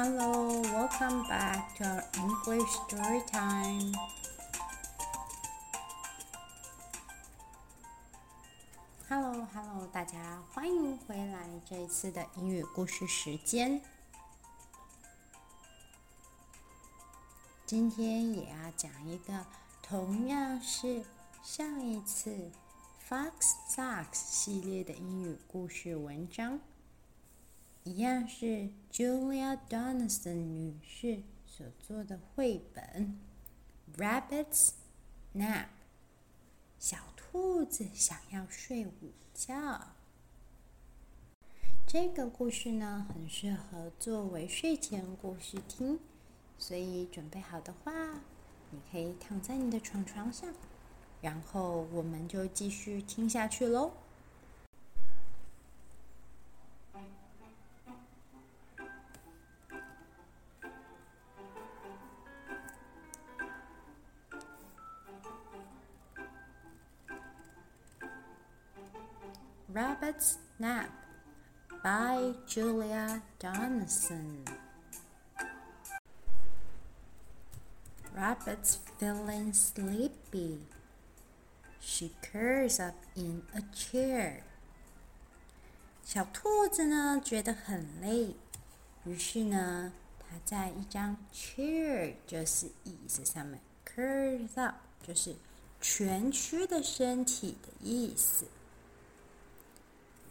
Hello, welcome back to our English story time. Hello, Hello，大家欢迎回来这一次的英语故事时间。今天也要讲一个同样是上一次 Fox Socks 系列的英语故事文章。一样是 Julia Donaldson 女士所做的绘本《Rabbit's Nap》。小兔子想要睡午觉。这个故事呢，很适合作为睡前故事听，所以准备好的话，你可以躺在你的床床上，然后我们就继续听下去喽。Rabbit's Nap by Julia Donaldson. Rabbit's feeling sleepy. She curls up in a chair. 小兔子呢，觉得很累，于是呢，它在一张 chair，就是椅子上面，curls up，就是蜷曲的身体的意思。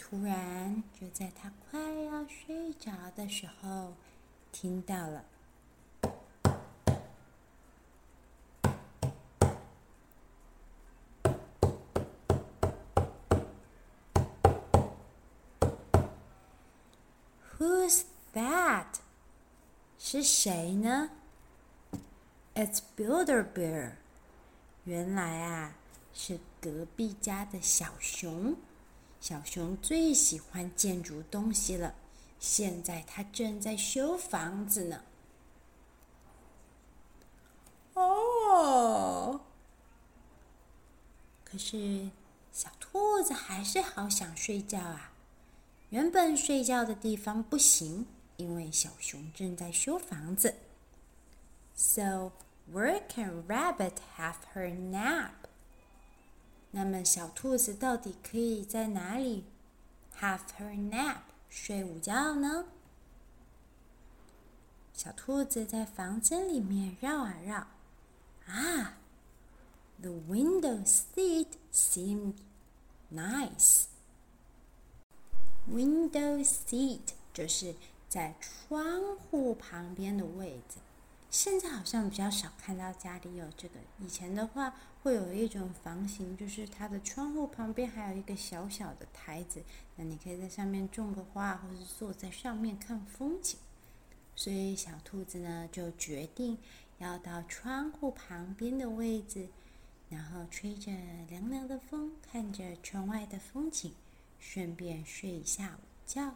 突然，就在他快要睡着的时候，听到了。Who's that？是谁呢？It's Builder Bear。原来啊，是隔壁家的小熊。小熊最喜欢建筑东西了，现在它正在修房子呢。哦，可是小兔子还是好想睡觉啊！原本睡觉的地方不行，因为小熊正在修房子。So where can Rabbit have her nap? 那么，小兔子到底可以在哪里 have her nap 睡午觉呢？小兔子在房间里面绕啊绕，啊，the window seat seemed nice。window seat 就是在窗户旁边的位置。现在好像比较少看到家里有这个。以前的话，会有一种房型，就是它的窗户旁边还有一个小小的台子，那你可以在上面种个花，或是坐在上面看风景。所以小兔子呢，就决定要到窗户旁边的位置，然后吹着凉凉的风，看着窗外的风景，顺便睡一下午觉。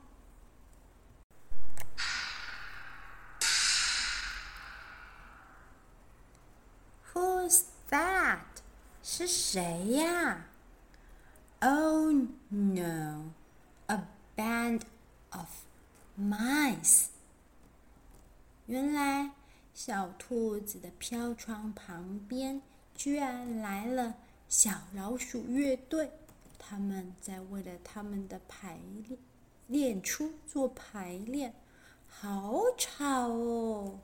That 是谁呀？Oh no, a band of mice。原来小兔子的飘窗旁边居然来了小老鼠乐队，他们在为了他们的排练练出做排练，好吵哦！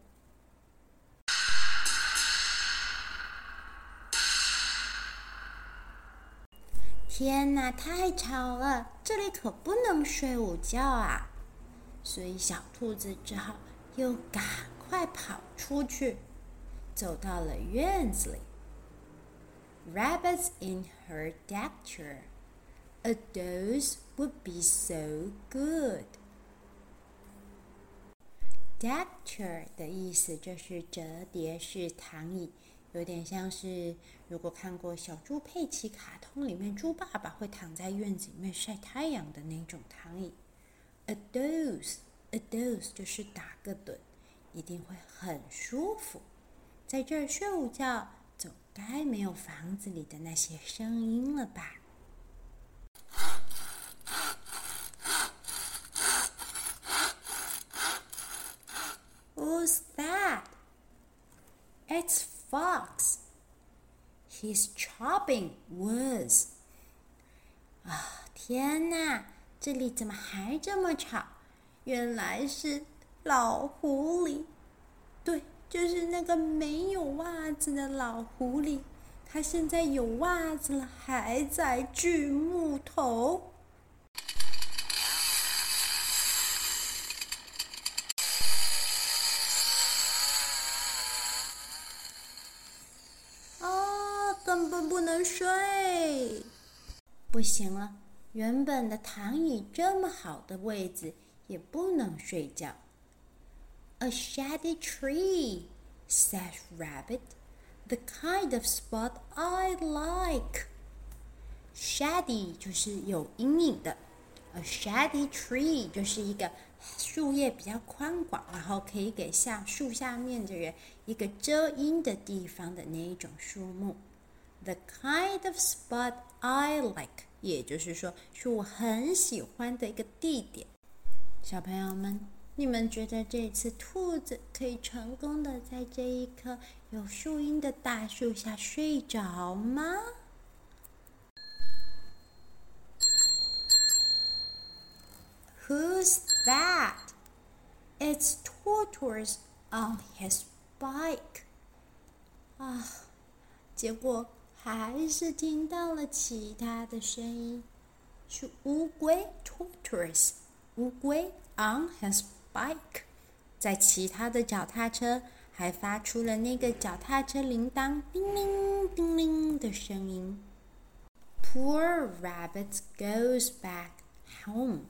天哪，太吵了！这里可不能睡午觉啊！所以小兔子只好又赶快跑出去。走到了院子里。Rabbits in her deck chair. A dose would be so good. Deck chair 的意思就是折叠式躺椅，有点像是如果看过小猪佩奇卡通里面，猪爸爸会躺在院子里面晒太阳的那种躺椅。A dose，a dose 就是打个盹，一定会很舒服。在这儿睡午觉，总该没有房子里的那些声音了吧？Who's that? It's Fox. Is chopping woods 啊，天哪！这里怎么还这么吵？原来是老狐狸。对，就是那个没有袜子的老狐狸。他现在有袜子了，还在锯木头。根本不能睡，不行了！原本的躺椅这么好的位置也不能睡觉。A shady tree, said Rabbit, the kind of spot I like. Shady 就是有阴影的，A shady tree 就是一个树叶比较宽广，然后可以给下树下面的人一个遮阴的地方的那一种树木。The kind of spot I like，也就是说，是我很喜欢的一个地点。小朋友们，你们觉得这次兔子可以成功的在这一棵有树荫的大树下睡着吗？Who's that? It's Tortoise on his bike. 啊，结果。还是听到了其他的声音，是乌龟 （tortoise）。乌龟 on his bike，在其他的脚踏车还发出了那个脚踏车铃铛叮铃叮铃的声音。Poor rabbit goes back home.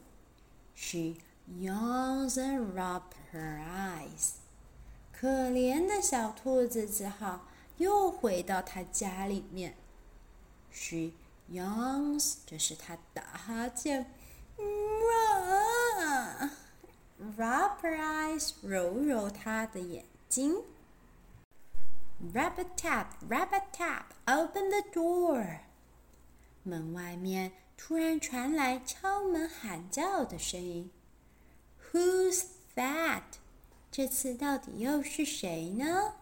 She yawns and rubs her eyes. 可怜的小兔子只好。又回到他家里面，She yawns，就是他打哈欠，rub her eyes，揉揉他的眼睛，Rabbit tap，Rabbit tap，open the door。门外面突然传来敲门喊叫的声音，Who's that？这次到底又是谁呢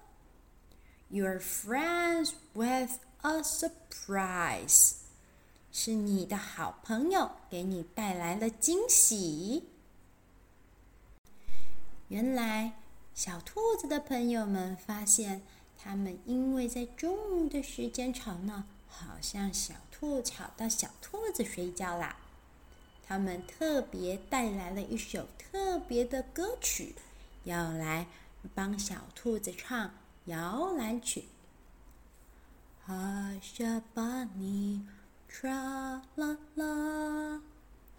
？Your friends with a surprise，是你的好朋友给你带来了惊喜。原来小兔子的朋友们发现，他们因为在中午的时间吵闹，好像小兔吵到小兔子睡觉啦。他们特别带来了一首特别的歌曲，要来帮小兔子唱。摇篮曲。Hush a bunny, tra la la.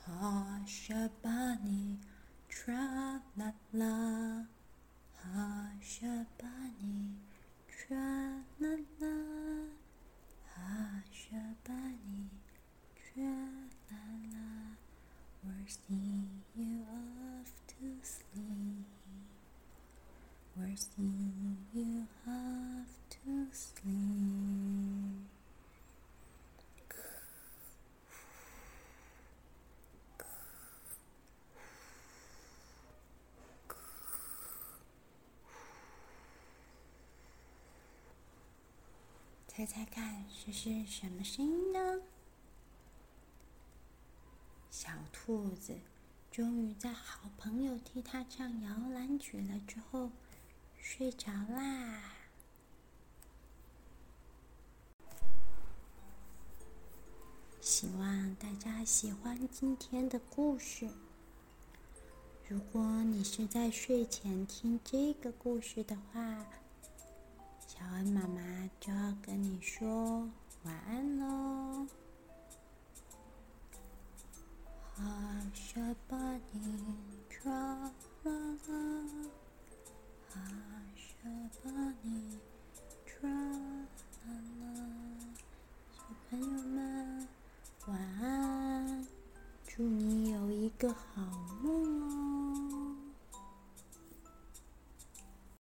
Hush a bunny, tra la la. Hush a bunny, tra la la. Hush a bunny, tra la la. We're singing you 猜猜看，这是什么声音呢？小兔子终于在好朋友替它唱摇篮曲了之后。睡着啦。希望大家喜欢今天的故事。如果你是在睡前听这个故事的话小恩妈妈就要跟你说晚安喽我把你抓和你。